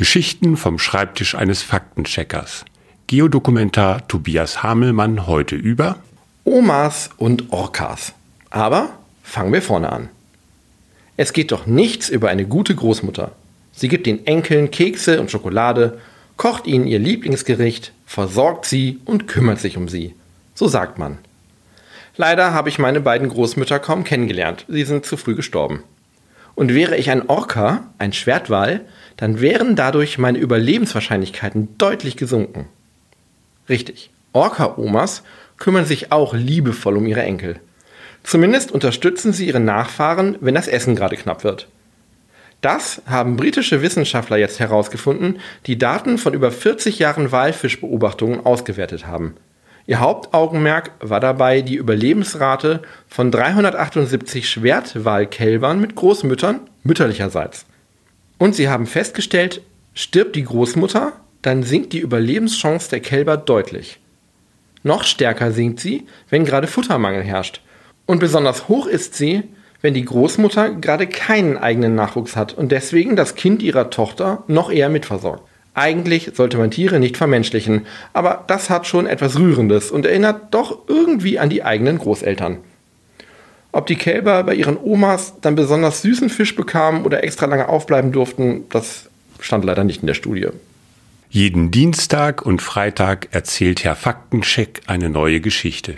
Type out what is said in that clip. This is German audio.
Geschichten vom Schreibtisch eines Faktencheckers. Geodokumentar Tobias Hamelmann heute über Omas und Orcas. Aber fangen wir vorne an. Es geht doch nichts über eine gute Großmutter. Sie gibt den Enkeln Kekse und Schokolade, kocht ihnen ihr Lieblingsgericht, versorgt sie und kümmert sich um sie. So sagt man. Leider habe ich meine beiden Großmütter kaum kennengelernt. Sie sind zu früh gestorben. Und wäre ich ein Orca, ein Schwertwal, dann wären dadurch meine Überlebenswahrscheinlichkeiten deutlich gesunken. Richtig, Orca-Omas kümmern sich auch liebevoll um ihre Enkel. Zumindest unterstützen sie ihre Nachfahren, wenn das Essen gerade knapp wird. Das haben britische Wissenschaftler jetzt herausgefunden, die Daten von über 40 Jahren Walfischbeobachtungen ausgewertet haben. Ihr Hauptaugenmerk war dabei die Überlebensrate von 378 Schwertwalkälbern mit Großmüttern mütterlicherseits. Und sie haben festgestellt, stirbt die Großmutter, dann sinkt die Überlebenschance der Kälber deutlich. Noch stärker sinkt sie, wenn gerade Futtermangel herrscht. Und besonders hoch ist sie, wenn die Großmutter gerade keinen eigenen Nachwuchs hat und deswegen das Kind ihrer Tochter noch eher mitversorgt. Eigentlich sollte man Tiere nicht vermenschlichen, aber das hat schon etwas Rührendes und erinnert doch irgendwie an die eigenen Großeltern. Ob die Kälber bei ihren Omas dann besonders süßen Fisch bekamen oder extra lange aufbleiben durften, das stand leider nicht in der Studie. Jeden Dienstag und Freitag erzählt Herr Faktencheck eine neue Geschichte.